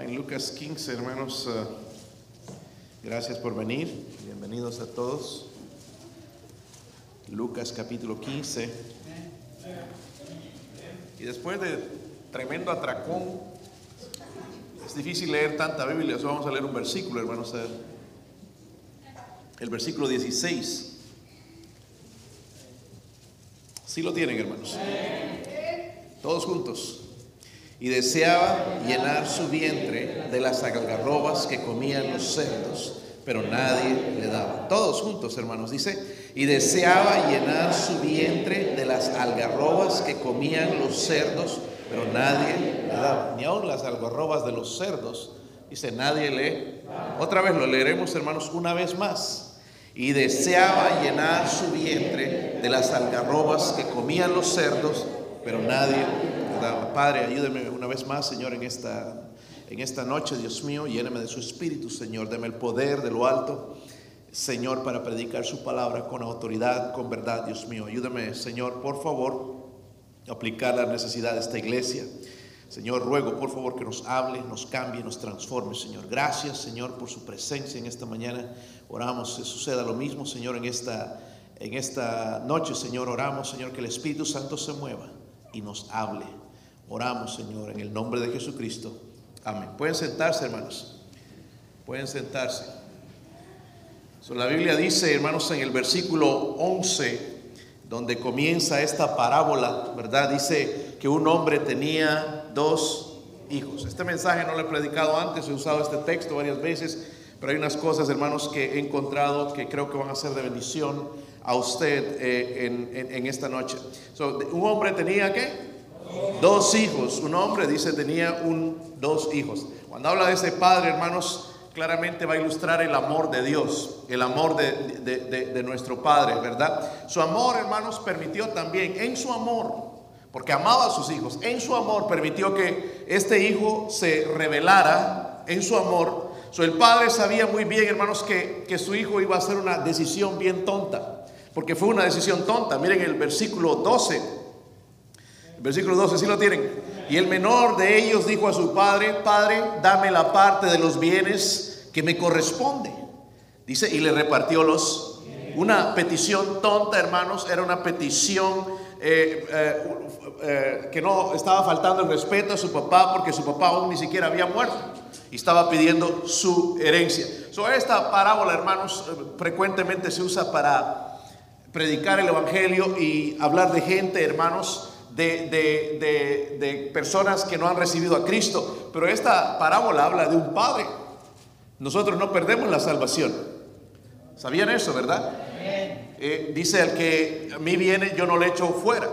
En Lucas 15, hermanos, uh, gracias por venir. Bienvenidos a todos. Lucas capítulo 15. Y después de tremendo atracón, es difícil leer tanta Biblia, solo vamos a leer un versículo, hermanos. El versículo 16. ¿Sí lo tienen, hermanos? Todos juntos. Y deseaba llenar su vientre de las algarrobas que comían los cerdos, pero nadie le daba. Todos juntos, hermanos, dice. Y deseaba llenar su vientre de las algarrobas que comían los cerdos, pero nadie le daba. Ni aun las algarrobas de los cerdos, dice, nadie le. Otra vez lo leeremos, hermanos, una vez más y deseaba llenar su vientre de las algarrobas que comían los cerdos, pero nadie Padre, ayúdeme una vez más, Señor, en esta, en esta noche, Dios mío, lléneme de su espíritu, Señor, deme el poder de lo alto, Señor, para predicar su palabra con autoridad, con verdad, Dios mío. Ayúdame, Señor, por favor, aplicar la necesidad de esta iglesia. Señor, ruego por favor que nos hable, nos cambie, nos transforme, Señor. Gracias, Señor, por su presencia en esta mañana. Oramos que suceda lo mismo, Señor, en esta, en esta noche, Señor. Oramos, Señor, que el Espíritu Santo se mueva y nos hable. Oramos, Señor, en el nombre de Jesucristo. Amén. Pueden sentarse, hermanos. Pueden sentarse. la Biblia dice, hermanos, en el versículo 11, donde comienza esta parábola, ¿verdad? Dice que un hombre tenía dos hijos. Este mensaje no lo he predicado antes, he usado este texto varias veces pero hay unas cosas, hermanos, que he encontrado que creo que van a ser de bendición a usted eh, en, esta noche. un hombre tenía qué? Dos hijos. Un hombre dice tenía un, dos hijos. Cuando habla de ese padre, hermanos, claramente va a ilustrar el amor de Dios, el amor de, de, nuestro Padre, ¿verdad? Su amor, hermanos, permitió también, en su amor, porque amaba a sus hijos, en su amor permitió que este hijo se revelara en su amor el padre sabía muy bien, hermanos, que, que su hijo iba a hacer una decisión bien tonta, porque fue una decisión tonta. Miren el versículo 12. Versículo 12, si lo tienen? Y el menor de ellos dijo a su padre, Padre, dame la parte de los bienes que me corresponde. Dice, y le repartió los... Una petición tonta, hermanos, era una petición eh, eh, eh, que no estaba faltando el respeto a su papá porque su papá aún ni siquiera había muerto y estaba pidiendo su herencia. So, esta parábola, hermanos, frecuentemente se usa para predicar el Evangelio y hablar de gente, hermanos, de, de, de, personas que no han recibido a Cristo. Pero esta parábola habla de un padre. Nosotros no perdemos la salvación. ¿Sabían eso, verdad? Eh, dice el que a mí viene, yo no le echo fuera.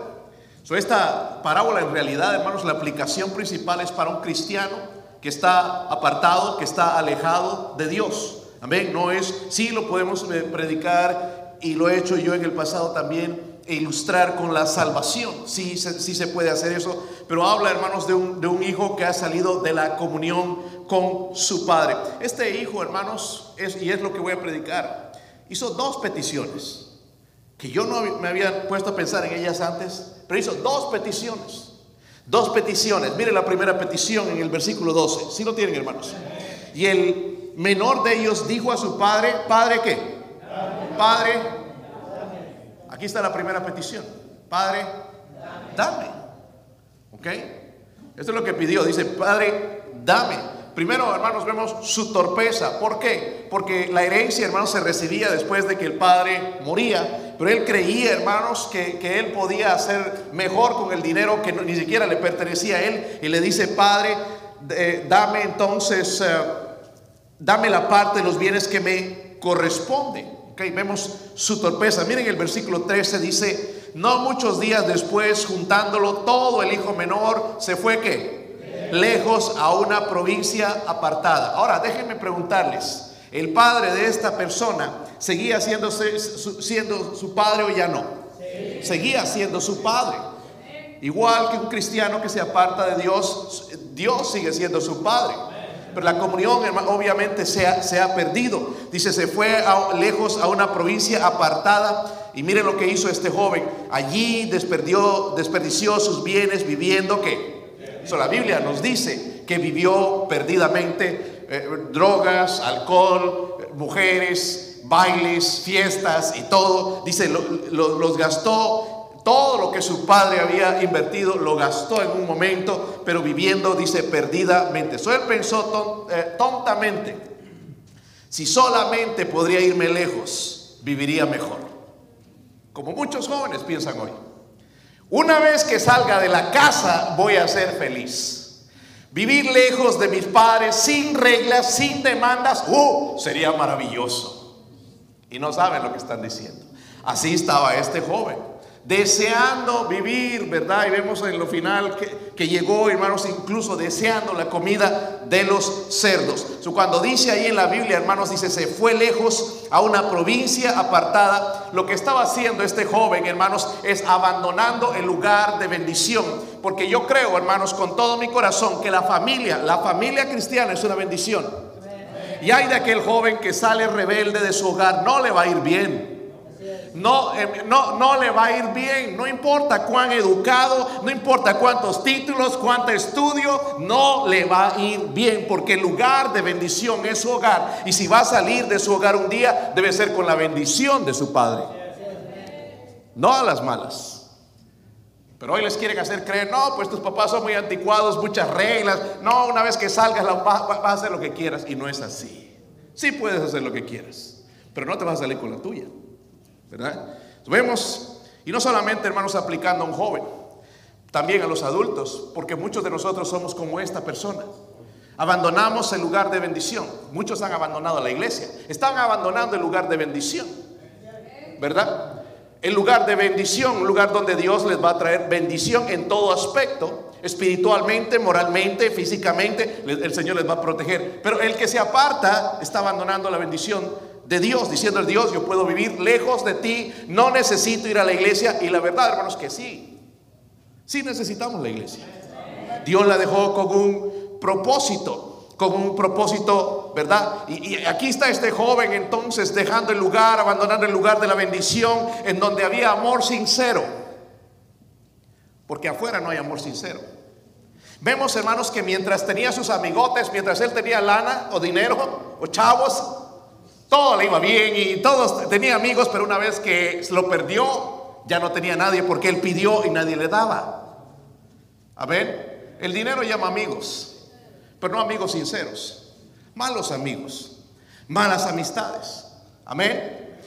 So, esta parábola en realidad, hermanos, la aplicación principal es para un cristiano que está apartado, que está alejado de Dios. Amén. No es, sí lo podemos eh, predicar y lo he hecho yo en el pasado también ilustrar con la salvación. Sí, sí se puede hacer eso, pero habla, hermanos, de un, de un hijo que ha salido de la comunión con su padre. Este hijo, hermanos, y es lo que voy a predicar, hizo dos peticiones, que yo no me había puesto a pensar en ellas antes, pero hizo dos peticiones. Dos peticiones. Mire la primera petición en el versículo 12. Si lo tienen, hermanos. Y el menor de ellos dijo a su padre, ¿padre qué? Padre. Aquí está la primera petición. Padre, dame. ¿Ok? Esto es lo que pidió. Dice, Padre, dame. Primero, hermanos, vemos su torpeza. ¿Por qué? Porque la herencia, hermanos, se recibía después de que el padre moría. Pero él creía, hermanos, que, él podía hacer mejor con el dinero que ni siquiera le pertenecía a él. Y le dice, Padre, dame entonces, eh, dame la parte de los bienes que me corresponde. Okay, vemos su torpeza. Miren el versículo 13 dice, no muchos días después, juntándolo todo, el hijo menor se fue que lejos a una provincia apartada. Ahora, déjenme preguntarles, ¿el padre de esta persona seguía siendo, siendo su padre o ya no? Seguía siendo su padre. Igual que un cristiano que se aparta de Dios, Dios sigue siendo su padre. Pero la comunión obviamente se ha, perdido. Dice, se fue lejos a una provincia apartada. Y miren lo que hizo este joven. Allí desperdió, desperdició sus bienes viviendo que la Biblia nos dice que vivió perdidamente eh, drogas, alcohol, mujeres, bailes, fiestas y todo. Dice, los gastó todo lo que su padre había invertido lo gastó en un momento, pero viviendo, dice, perdidamente. So él pensó eh, tontamente, si solamente podría irme lejos, viviría mejor. Como muchos jóvenes piensan hoy. Una vez que salga de la casa, voy a ser feliz. Vivir lejos de mis padres, sin reglas, sin demandas, ¡uh! Sería maravilloso. Y no saben lo que están diciendo. Así estaba este joven deseando vivir, ¿verdad? Y vemos en lo final que, llegó, hermanos, incluso deseando la comida de los cerdos. cuando dice ahí en la Biblia, hermanos, dice, se fue lejos a una provincia apartada. Lo que estaba haciendo este joven, hermanos, es abandonando el lugar de bendición. Porque yo creo, hermanos, con todo mi corazón, que la familia, la familia cristiana es una bendición. Y hay de aquel joven que sale rebelde de su hogar, no le va a ir bien no, eh, no, no le va a ir bien. No importa cuán educado, no importa cuántos títulos, cuánto estudio, no le va a ir bien porque el lugar de bendición es su hogar. Y si va a salir de su hogar un día, debe ser con la bendición de su padre. No a las malas. Pero hoy les quieren hacer creer, no, pues tus papás son muy anticuados, muchas reglas. No, una vez que salgas vas, vas a hacer lo que quieras. Y no es así. Sí puedes hacer lo que quieras, pero no te vas a salir con la tuya. Vemos, y no solamente hermanos aplicando a un joven, también a los adultos, porque muchos de nosotros somos como esta persona. Abandonamos el lugar de bendición. Muchos han abandonado la iglesia. Están abandonando el lugar de bendición. ¿Verdad? El lugar de bendición, un lugar donde Dios les va a traer bendición en todo aspecto, espiritualmente, moralmente, físicamente, el Señor les va a proteger. Pero el que se aparta está abandonando la bendición de Dios, diciendo el Dios, yo puedo vivir lejos de ti, no necesito ir a la iglesia. Y la verdad, hermanos, que sí, sí necesitamos la iglesia. Dios la dejó con un propósito, con un propósito, ¿verdad? Y, y, aquí está este joven entonces dejando el lugar, abandonando el lugar de la bendición, en donde había amor sincero. Porque afuera no hay amor sincero. Vemos, hermanos, que mientras tenía sus amigotes, mientras él tenía lana o dinero o chavos, todo le iba bien y todos tenía amigos, pero una vez que lo perdió, ya no tenía nadie porque él pidió y nadie le daba. A ver, el dinero llama amigos, pero no amigos sinceros, malos amigos, malas amistades. Amén.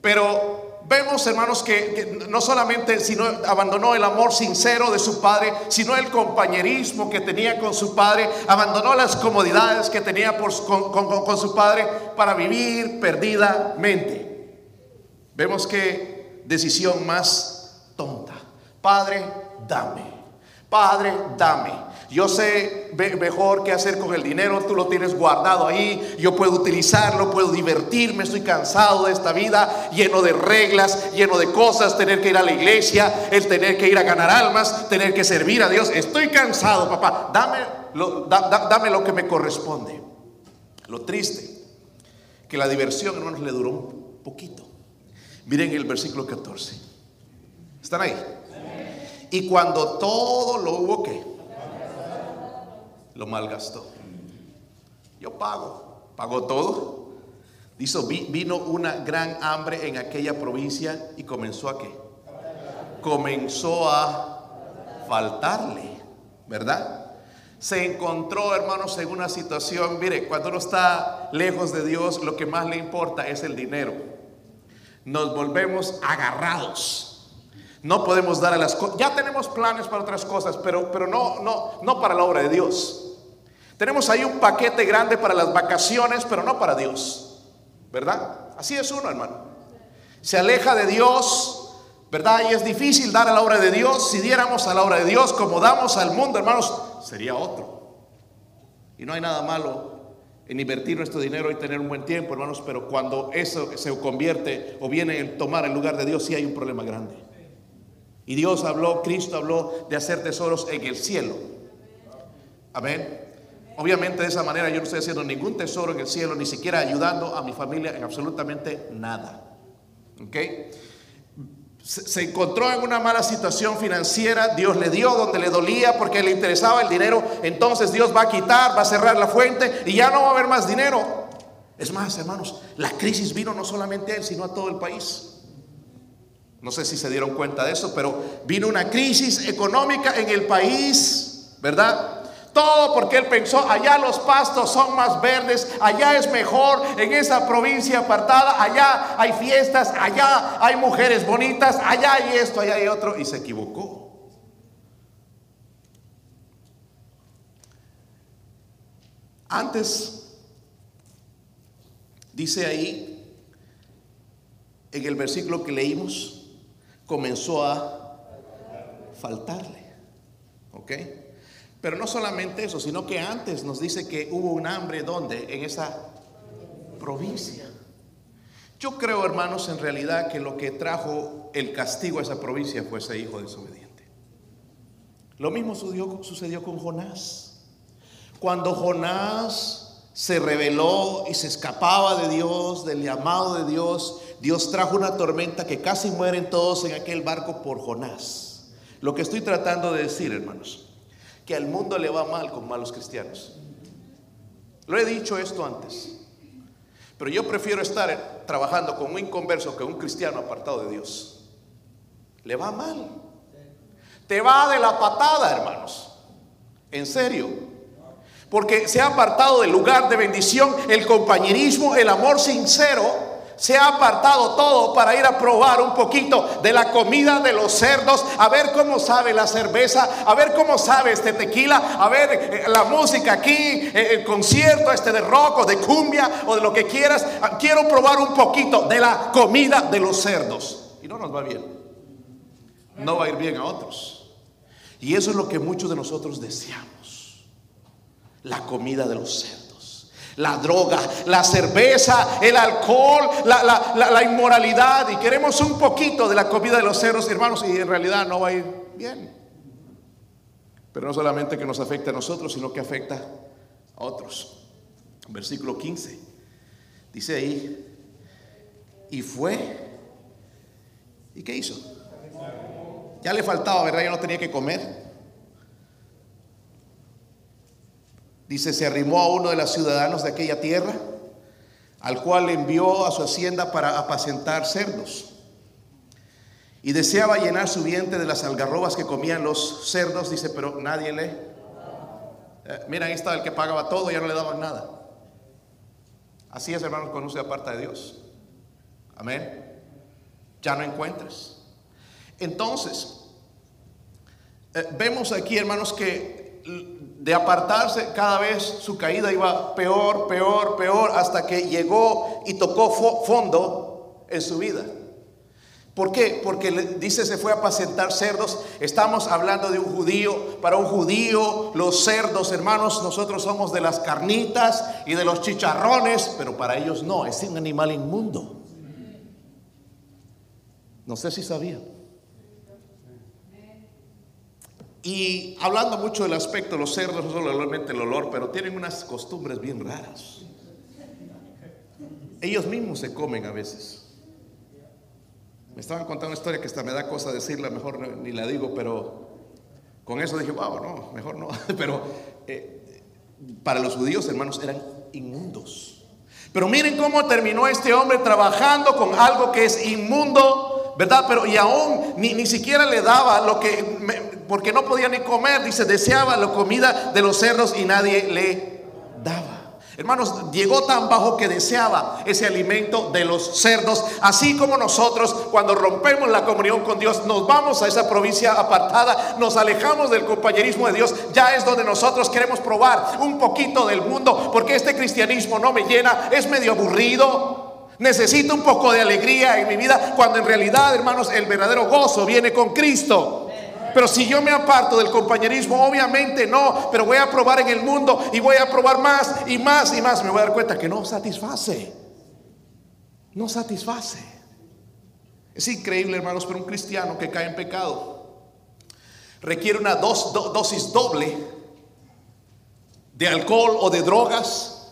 Pero vemos, hermanos, que, no solamente sino abandonó el amor sincero de su padre, sino el compañerismo que tenía con su padre, abandonó las comodidades que tenía con, con su padre para vivir perdidamente. Vemos que decisión más tonta. Padre, dame. Padre, dame. Yo sé mejor qué hacer con el dinero, tú lo tienes guardado ahí, yo puedo utilizarlo, puedo divertirme, estoy cansado de esta vida, lleno de reglas, lleno de cosas, tener que ir a la iglesia, el tener que ir a ganar almas, tener que servir a Dios. Estoy cansado, papá, dame lo, dame lo que me corresponde. Lo triste, que la diversión, hermanos, le duró un poquito. Miren el versículo 14. ¿Están ahí? Y cuando todo lo hubo lo malgastó. Yo pago, pagó todo. Dice, vino una gran hambre en aquella provincia y comenzó a qué? Comenzó a faltarle, ¿verdad? Se encontró, hermanos, en una situación, mire, cuando uno está lejos de Dios, lo que más le importa es el dinero. Nos volvemos agarrados. No podemos dar a las cosas. Ya tenemos planes para otras cosas, pero, pero no, no, no para la obra de Dios. Tenemos ahí un paquete grande para las vacaciones, pero no para Dios. ¿Verdad? Así es uno, hermano. Se aleja de Dios, ¿verdad? Y es difícil dar a la obra de Dios. Si diéramos a la obra de Dios como damos al mundo, hermanos, sería otro. Y no hay nada malo en invertir nuestro dinero y tener un buen tiempo, hermanos, pero cuando eso se convierte o viene en tomar el lugar de Dios, sí hay un problema grande. Y Dios habló, Cristo habló de hacer tesoros en el cielo. Amén. Obviamente de esa manera yo no estoy haciendo ningún tesoro en el cielo, ni siquiera ayudando a mi familia en absolutamente nada. ¿Ok? se encontró en una mala situación financiera, Dios le dio donde le dolía porque le interesaba el dinero, entonces Dios va a quitar, va a cerrar la fuente y ya no va a haber más dinero. Es más, hermanos, la crisis vino no solamente a él, sino a todo el país. No sé si se dieron cuenta de eso, pero vino una crisis económica en el país, ¿verdad? Todo porque él pensó, allá los pastos son más verdes, allá es mejor, en esa provincia apartada, allá hay fiestas, allá hay mujeres bonitas, allá hay esto, allá hay otro, y se equivocó. Antes, dice ahí, en el versículo que leímos, comenzó a faltarle. ¿Ok? Pero no solamente eso, sino que antes nos dice que hubo un hambre donde? En esa provincia. Yo creo, hermanos, en realidad que lo que trajo el castigo a esa provincia fue ese hijo desobediente. Lo mismo sucedió, sucedió con Jonás. Cuando Jonás se rebeló y se escapaba de Dios, del llamado de Dios, Dios trajo una tormenta que casi mueren todos en aquel barco por Jonás. Lo que estoy tratando de decir, hermanos, que al mundo le va mal con malos cristianos. Lo he dicho esto antes, pero yo prefiero estar trabajando con un inconverso que un cristiano apartado de Dios. Le va mal. Te va de la patada, hermanos. En serio. Porque se ha apartado del lugar de bendición, el compañerismo, el amor sincero se ha apartado todo para ir a probar un poquito de la comida de los cerdos, a ver cómo sabe la cerveza, a ver cómo sabe este tequila, a ver eh, la música aquí, eh, el concierto este de rock o de cumbia o de lo que quieras. Ah, quiero probar un poquito de la comida de los cerdos. Y no nos va bien. No va a ir bien a otros. Y eso es lo que muchos de nosotros deseamos. La comida de los cerdos la droga, la cerveza, el alcohol, la, inmoralidad. Y queremos un poquito de la comida de los cerdos, hermanos, y en realidad no va a ir bien. Pero no solamente que nos afecta a nosotros, sino que afecta a otros. Versículo 15. Dice ahí, y fue, ¿y qué hizo? Ya le faltaba, ¿verdad? Ya no tenía que comer. Dice, se arrimó a uno de los ciudadanos de aquella tierra, al cual envió a su hacienda para apacentar cerdos. Y deseaba llenar su vientre de las algarrobas que comían los cerdos, dice, pero nadie le... Eh, mira, ahí estaba el que pagaba todo, ya no le daban nada. Así es, hermanos, cuando se aparta de Dios. Amén. Ya no encuentras. Entonces, eh, vemos aquí, hermanos, que de apartarse, cada vez su caída iba peor, peor, peor, hasta que llegó y tocó fondo en su vida. ¿Por qué? Porque dice se fue a apacentar cerdos. Estamos hablando de un judío. Para un judío, los cerdos, hermanos, nosotros somos de las carnitas y de los chicharrones, pero para ellos no, es un animal inmundo. No sé si sabían. Y hablando mucho del aspecto, los cerdos no solamente el olor, pero tienen unas costumbres bien raras. Ellos mismos se comen a veces. Me estaban contando una historia que hasta me da cosa decirla, mejor ni la digo, pero con eso dije, wow, no, mejor no. Pero eh, para los judíos, hermanos, eran inmundos. Pero miren cómo terminó este hombre trabajando con algo que es inmundo, ¿verdad? Pero y aún ni, ni siquiera le daba lo que porque no podía ni comer, dice, deseaba la comida de los cerdos y nadie le daba. Hermanos, llegó tan bajo que deseaba ese alimento de los cerdos, así como nosotros cuando rompemos la comunión con Dios, nos vamos a esa provincia apartada, nos alejamos del compañerismo de Dios, ya es donde nosotros queremos probar un poquito del mundo, porque este cristianismo no me llena, es medio aburrido. Necesito un poco de alegría en mi vida, cuando en realidad, hermanos, el verdadero gozo viene con Cristo. Pero si yo me aparto del compañerismo, obviamente no, pero voy a probar en el mundo y voy a probar más y más y más. Me voy a dar cuenta que no satisface. No satisface. Es increíble, hermanos, pero un cristiano que cae en pecado requiere una dosis doble de alcohol o de drogas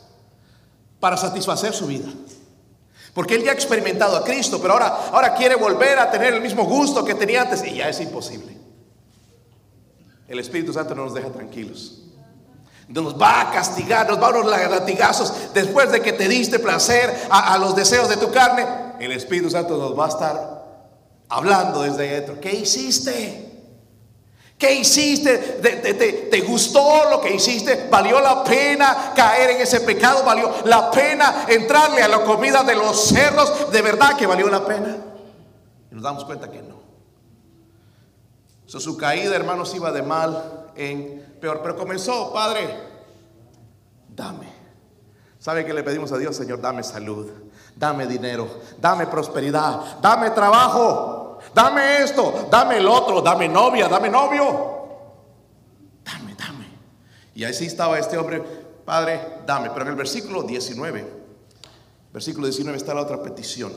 para satisfacer su vida. Porque él ya ha experimentado a Cristo, pero ahora, ahora quiere volver a tener el mismo gusto que tenía antes y ya es imposible. El Espíritu Santo no nos deja tranquilos. Nos va a castigar, nos va a los latigazos después de que te diste placer a, a los deseos de tu carne. El Espíritu Santo nos va a estar hablando desde dentro. ¿Qué hiciste? ¿Qué hiciste? ¿Te, gustó lo que hiciste? ¿Valió la pena caer en ese pecado? ¿Valió la pena entrarle a la comida de los cerdos? ¿De verdad que valió la pena? Y nos damos cuenta que no. Su caída, hermanos, iba de mal en peor. Pero comenzó, Padre, dame. ¿Sabe que le pedimos a Dios, Señor? Dame salud, dame dinero, dame prosperidad, dame trabajo dame esto, dame el otro, dame novia, dame novio. Dame, dame. Y así estaba este hombre, Padre, dame. Pero en el versículo 19, versículo 19 está la otra petición.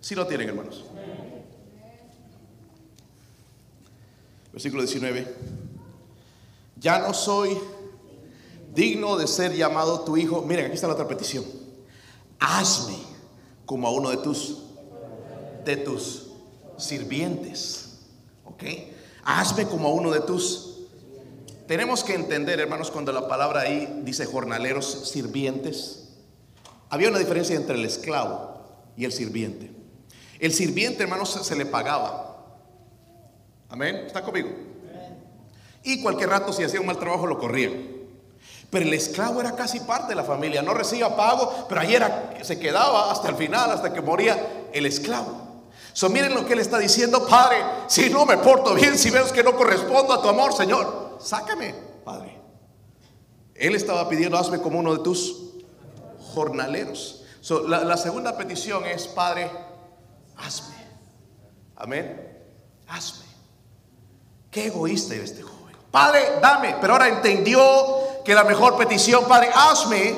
Si lo tienen, hermanos. Versículo 19. Ya no soy digno de ser llamado tu hijo. Miren, aquí está la otra petición. Hazme como a uno de tus de tus sirvientes. ¿Ok? Hazme como uno de tus... Tenemos que entender, hermanos, cuando la palabra ahí dice jornaleros, sirvientes. Había una diferencia entre el esclavo y el sirviente. El sirviente, hermanos, se, le pagaba. Amén. ¿Está conmigo? Y cualquier rato, si hacía un mal trabajo, lo corrían. Pero el esclavo era casi parte de la familia, no recibía pago, pero ahí era, se quedaba hasta el final, hasta que moría el esclavo. So, miren lo que él está diciendo, Padre, si no me porto bien, si veo que no correspondo a tu amor, Señor, sácame, Padre. Él estaba pidiendo, hazme como uno de tus jornaleros. So, la, segunda petición es, Padre, hazme. Amén. Hazme. Egoísta era este joven. Padre, dame. Pero ahora entendió que la mejor petición, Padre, hazme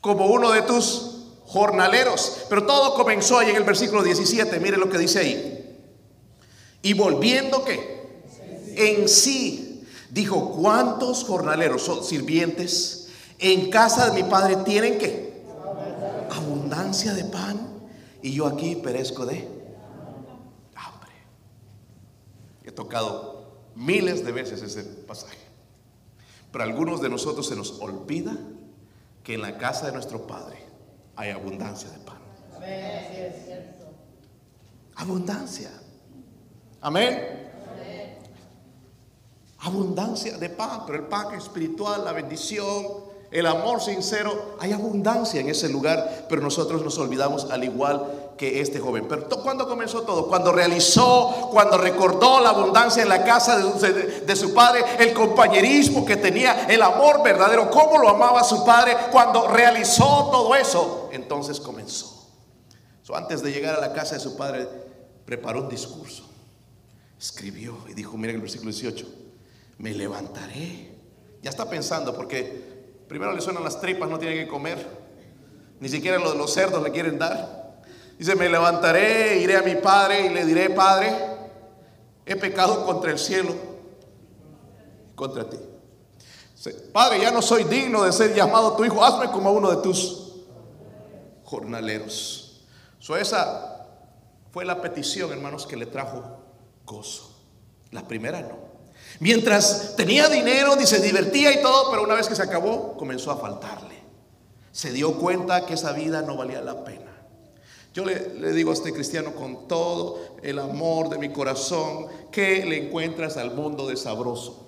como uno de tus jornaleros. Pero todo comenzó ahí en el versículo 17. Mire lo que dice ahí. Y volviendo que en sí, dijo, ¿cuántos jornaleros son sirvientes en casa de mi padre tienen que abundancia de pan y yo aquí perezco de hambre? He tocado miles de veces ese pasaje. Pero algunos de nosotros se nos olvida que en la casa de nuestro Padre hay abundancia de pan. Abundancia. Amén. Abundancia de pan, pero el pan espiritual, la bendición, el amor sincero, hay abundancia en ese lugar, pero nosotros nos olvidamos al igual que este joven. Pero ¿cuándo comenzó todo? Cuando realizó, cuando recordó la abundancia en la casa de, su padre, el compañerismo que tenía, el amor verdadero, cómo lo amaba su padre, cuando realizó todo eso, entonces comenzó. antes de llegar a la casa de su padre, preparó un discurso, escribió y dijo, miren el versículo 18, me levantaré. Ya está pensando porque Primero le suenan las tripas, no tiene que comer. Ni siquiera los, los cerdos le quieren dar. Dice, me levantaré, iré a mi padre y le diré, Padre, he pecado contra el cielo, contra ti. Padre, ya no soy digno de ser llamado tu hijo, hazme como uno de tus jornaleros. Esa fue la petición, hermanos, que le trajo gozo. La primera no. Mientras tenía dinero, se divertía y todo, pero una vez que se acabó, comenzó a faltarle. Se dio cuenta que esa vida no valía la pena. Yo le, digo a este cristiano con todo el amor de mi corazón, ¿qué le encuentras al mundo de sabroso?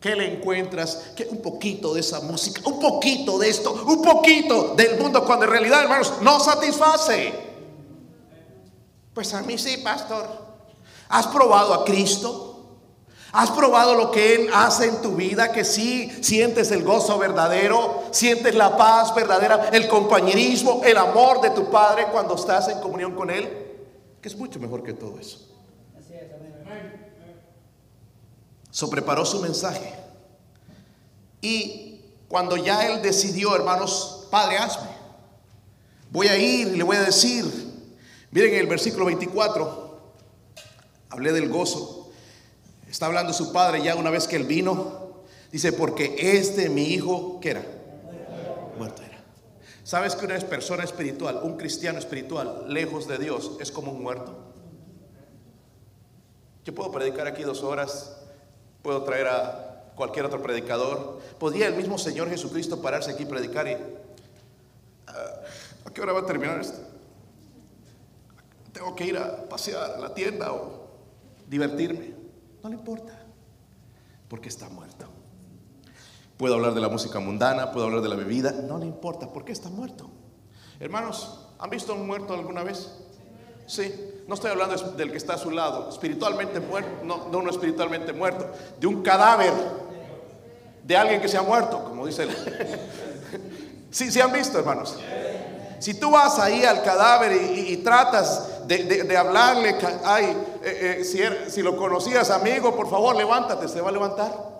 ¿Qué le encuentras? que Un poquito de esa música, un poquito de esto, un poquito del mundo, cuando en realidad, hermanos, no satisface. Pues a mí sí, pastor. ¿Has probado a Cristo? ¿Has probado lo que Él hace en tu vida? Que sí sientes el gozo verdadero, sientes la paz verdadera, el compañerismo, el amor de tu Padre cuando estás en comunión con Él, que es mucho mejor que todo eso. So preparó su mensaje. Y cuando ya Él decidió, hermanos, Padre, hazme. Voy a ir y le voy a decir, miren el versículo 24. Hablé del gozo. Está hablando su padre ya una vez que él vino. Dice, porque este mi hijo, ¿qué era? Muerto era. ¿Sabes que una persona espiritual, un cristiano espiritual, lejos de Dios, es como un muerto? Yo puedo predicar aquí dos horas, puedo traer a cualquier otro predicador. ¿Podría el mismo Señor Jesucristo pararse aquí y predicar y... Ah, ¿A qué hora va a terminar esto? Tengo que ir a pasear a la tienda o divertirme. No le importa, porque está muerto. Puedo hablar de la música mundana, puedo hablar de la bebida, no le importa, porque está muerto. Hermanos, ¿han visto un muerto alguna vez? Sí, no estoy hablando del que está a su lado, espiritualmente muerto, no, no uno espiritualmente muerto, de un cadáver, de alguien que se ha muerto, como dice el... sí, sí han visto, hermanos. Si tú vas ahí al cadáver y, tratas de, hablarle, ay, eh, eh, si, er, si lo conocías, amigo, por favor, levántate, ¿se va a levantar?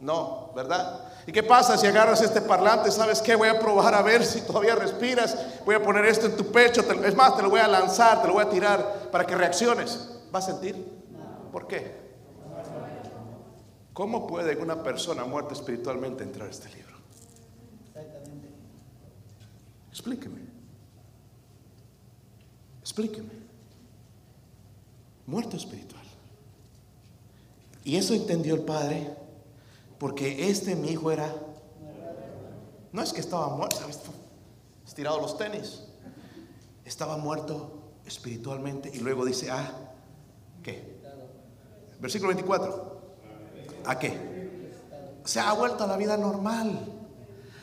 No, ¿verdad? ¿Y qué pasa si agarras este parlante? ¿Sabes qué? Voy a probar a ver si todavía respiras. Voy a poner esto en tu pecho. Es más, te lo voy a lanzar, te lo voy a tirar para que reacciones. ¿Vas a sentir? ¿Por qué? ¿Cómo puede una persona muerta espiritualmente entrar a este libro? Explíqueme. Explíqueme. Muerto espiritual. Y eso entendió el Padre porque este mi hijo era, no es que estaba muerto, estirado los tenis, estaba muerto espiritualmente y luego dice, ah, ¿qué? Versículo 24, ¿a qué? Se ha vuelto a la vida normal.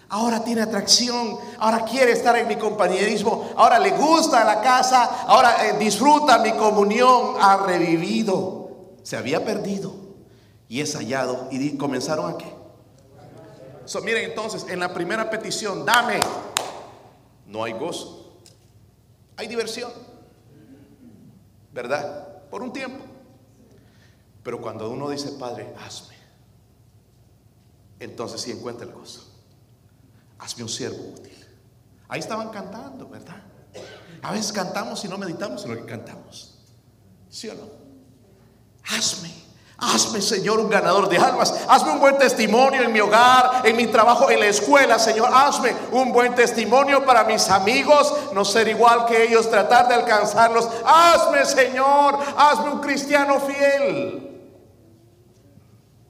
Ahora tiene atracción, ahora quiere estar en mi compañerismo, ahora le gusta la casa, ahora eh, disfruta mi comunión, ha revivido. Se había perdido y es hallado. ¿Y comenzaron a qué? miren entonces, en la primera petición, dame, no hay gozo, hay diversión, ¿verdad? Por un tiempo. Pero cuando uno dice, Padre, hazme, entonces sí encuentra el gozo. Hazme un siervo útil. Ahí estaban cantando, ¿verdad? A veces cantamos y no meditamos en lo que cantamos. ¿Sí o no? Hazme Hazme, Señor, un ganador de almas. Hazme un buen testimonio en mi hogar, en mi trabajo, en la escuela, Señor. Hazme un buen testimonio para mis amigos, no ser igual que ellos, tratar de alcanzarlos. Hazme, Señor, hazme un cristiano fiel.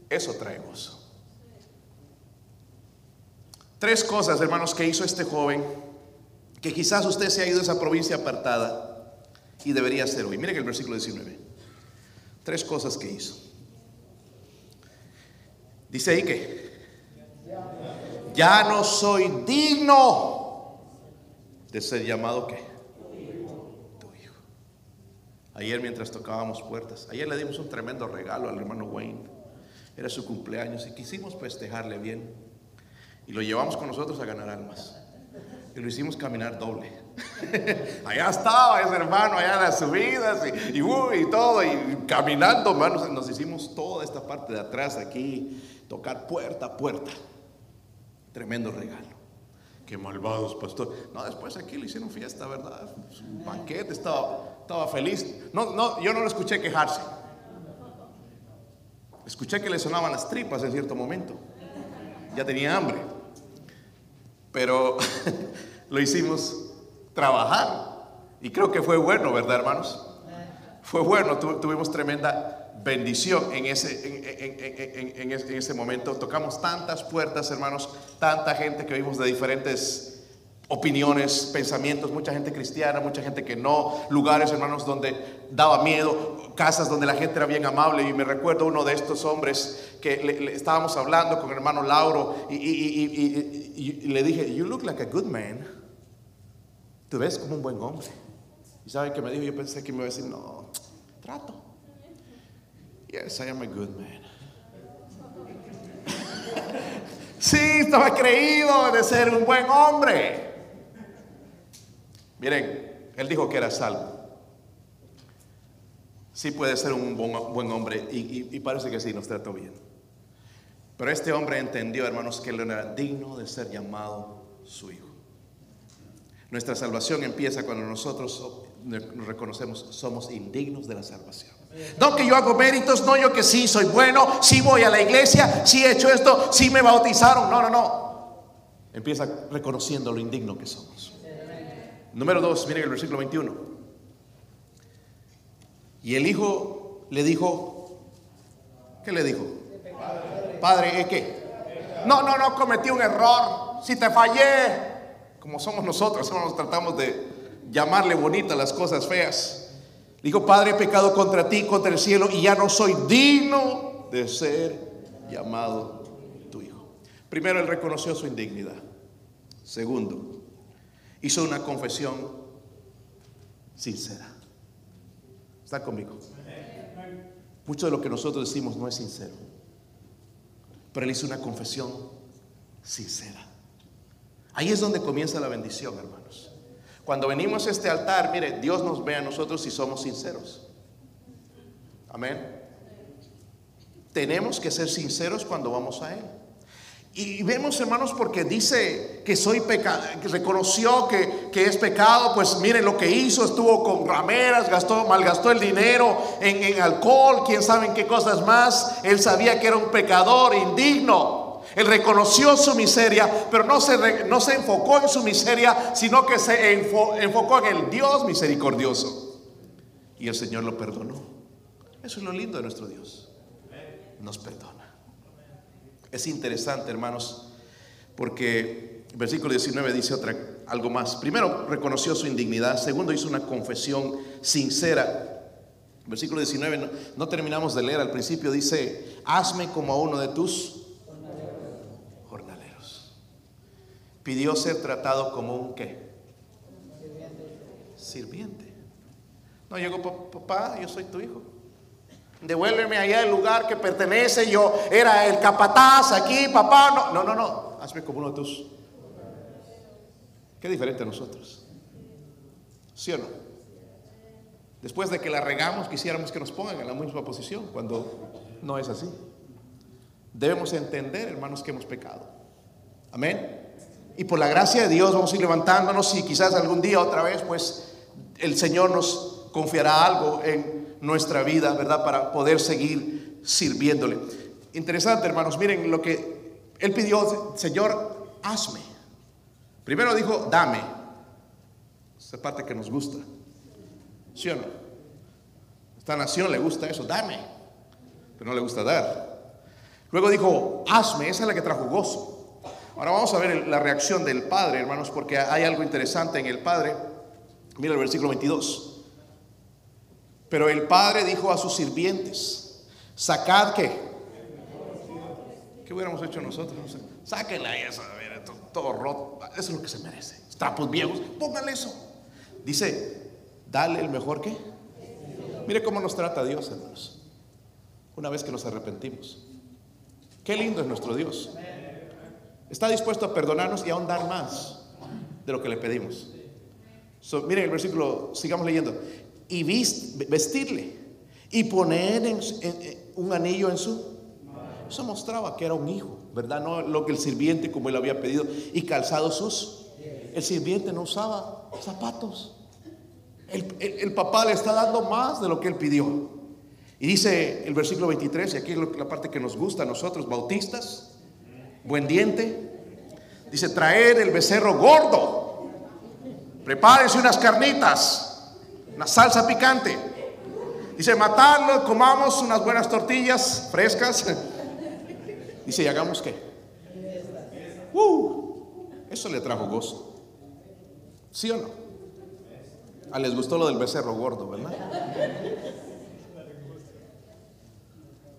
Eso traemos. Tres cosas, hermanos, que hizo este joven, que quizás usted se ha ido a esa provincia apartada y debería hacer hoy. Miren el versículo 19. Tres cosas que hizo. Dice ahí que ya no soy digno de ser llamado que tu hijo. Ayer mientras tocábamos puertas, ayer le dimos un tremendo regalo al hermano Wayne. Era su cumpleaños y quisimos festejarle bien. Y lo llevamos con nosotros a ganar almas. Y lo hicimos caminar doble. allá estaba ese hermano, allá las subidas y, y, todo. Y caminando, hermanos, nos hicimos toda esta parte de atrás aquí tocar puerta a puerta. Tremendo regalo. Qué malvados, pastor. No, después aquí le hicieron fiesta, ¿verdad? Banquete, estaba, estaba feliz. No, no, yo no lo escuché quejarse. Escuché que le sonaban las tripas en cierto momento. Ya tenía hambre. Pero lo hicimos trabajar. Y creo que fue bueno, ¿verdad, hermanos? Fue bueno, tuvimos tremenda bendición en ese, en, ese momento. Tocamos tantas puertas, hermanos, tanta gente que vimos de diferentes opiniones, pensamientos, mucha gente cristiana, mucha gente que no, lugares, hermanos, donde daba miedo, casas donde la gente era bien amable. Y me recuerdo uno de estos hombres que le, estábamos hablando con el hermano Lauro y, le dije, You look like a good man. Tú ves como un buen hombre. ¿Y saben qué me dijo? Yo pensé que me iba a decir, no, trato. Yes, I am a good man. sí, estaba creído de ser un buen hombre. Miren, él dijo que era salvo. Sí puede ser un buen, hombre y, parece que sí, nos trató bien. Pero este hombre entendió, hermanos, que él era digno de ser llamado su hijo. Nuestra salvación empieza cuando nosotros nos reconocemos, somos indignos de la salvación. No que yo hago méritos, no yo que sí soy bueno, sí voy a la iglesia, sí he hecho esto, sí me bautizaron. No, no, no. Empieza reconociendo lo indigno que somos. Número dos, miren el versículo 21. Y el hijo le dijo, ¿qué le dijo? Padre, ¿es qué? No, no, no, cometí un error. Si te fallé, como somos nosotros, nos tratamos de llamarle bonita las cosas feas. Dijo, Padre, he pecado contra ti, contra el cielo, y ya no soy digno de ser llamado tu hijo. Primero, él reconoció su indignidad. Segundo, hizo una confesión sincera. ¿Está conmigo? Mucho de lo que nosotros decimos no es sincero. Pero él hizo una confesión sincera. Ahí es donde comienza la bendición, hermanos. Cuando venimos a este altar, mire, Dios nos ve a nosotros si somos sinceros. Amén. Tenemos que ser sinceros cuando vamos a Él. Y vemos, hermanos, porque dice que soy pecado, que reconoció que, es pecado, pues miren lo que hizo, estuvo con rameras, gastó, malgastó el dinero en, en alcohol, quién sabe en qué cosas más. Él sabía que era un pecador indigno. Él reconoció su miseria, pero no se, no se enfocó en su miseria, sino que se enfocó en el Dios misericordioso. Y el Señor lo perdonó. Eso es lo lindo de nuestro Dios. Nos perdona. Es interesante, hermanos, porque el versículo 19 dice otra, algo más. Primero, reconoció su indignidad. Segundo, hizo una confesión sincera. Versículo 19, no, no terminamos de leer al principio, dice, hazme como a uno de tus jornaleros. Pidió ser tratado como un qué? Sirviente. No llegó, papá, yo soy tu hijo. Devuélveme allá el lugar que pertenece. Yo era el capataz aquí, papá. No, no, no, no. Hazme como uno de tus. Qué diferente a nosotros. ¿Sí o no? Después de que la regamos, quisiéramos que nos pongan en la misma posición, cuando no es así. Debemos entender, hermanos, que hemos pecado. Amén. Y por la gracia de Dios vamos a ir levantándonos y quizás algún día otra vez, pues el Señor nos confiará algo en nuestra vida, ¿verdad? Para poder seguir sirviéndole. Interesante, hermanos, miren lo que él pidió, Señor, hazme. Primero dijo, dame. Esa parte que nos gusta. ¿Sí o no? Esta nación le gusta eso, dame. Pero no le gusta dar. Luego dijo, hazme, esa es la que trajo gozo. Ahora vamos a ver la reacción del Padre, hermanos, porque hay algo interesante en el Padre. Mira el versículo 22. Pero el padre dijo a sus sirvientes, sacad qué. ¿Qué hubiéramos hecho nosotros? No sé. Sáquenla eso, todo, roto. Eso es lo que se merece. Trapos viejos, pónganle eso. Dice, dale el mejor que. Mire cómo nos trata Dios, hermanos. Una vez que nos arrepentimos. Qué lindo es nuestro Dios. Está dispuesto a perdonarnos y aún dar más de lo que le pedimos. miren el versículo, sigamos leyendo y vestirle y poner un anillo en su... Eso mostraba que era un hijo, ¿verdad? No lo que el sirviente como él había pedido y calzado sus... El sirviente no usaba zapatos. El, papá le está dando más de lo que él pidió. Y dice el versículo 23, y aquí es la parte que nos gusta a nosotros, bautistas, buen diente. Dice, traer el becerro gordo. Prepárense unas carnitas una salsa picante. Dice, matarlo, comamos unas buenas tortillas frescas. Dice, ¿y hagamos qué? Uh, eso le trajo gozo. ¿Sí o no? Ah, les gustó lo del becerro gordo, ¿verdad?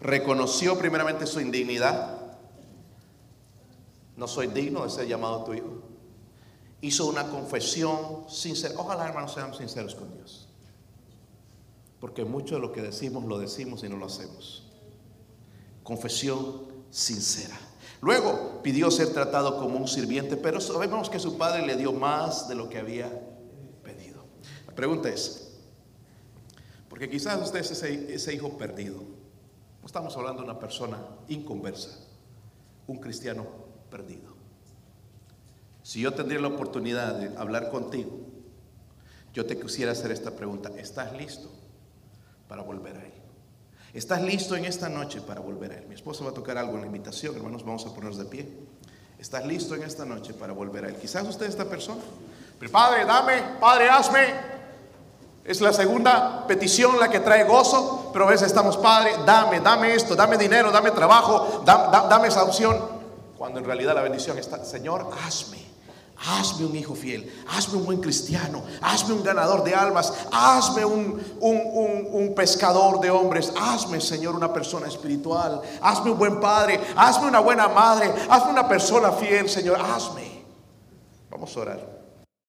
Reconoció primeramente su indignidad. No soy digno de ser llamado tu hijo. Hizo una confesión sincera. Ojalá, hermanos, seamos sinceros con Dios. Porque mucho de lo que decimos lo decimos y no lo hacemos. Confesión sincera. Luego pidió ser tratado como un sirviente, pero sabemos que su padre le dio más de lo que había pedido. La pregunta es, porque quizás usted es ese, ese hijo perdido. No estamos hablando de una persona inconversa, un cristiano perdido. Si yo tendría la oportunidad de hablar contigo, yo te quisiera hacer esta pregunta. ¿Estás listo? Para volver a Él. ¿Estás listo en esta noche para volver a Él? Mi esposa va a tocar algo en la invitación, hermanos, vamos a ponernos de pie. estás listo en esta noche para volver a Él. Quizás usted es esta persona. Pero Padre, dame, Padre, hazme. Es la segunda petición la que trae gozo, pero a veces estamos, Padre, dame, dame esto, dame dinero, dame trabajo, da- da- dame esa opción. Cuando en realidad la bendición está, Señor, hazme. Hazme un hijo fiel, hazme un buen cristiano, hazme un ganador de almas, hazme un, un- un- pescador de hombres, hazme, Señor, una persona espiritual, hazme un buen padre, hazme una buena madre, hazme una persona fiel, Señor, hazme. Vamos a orar.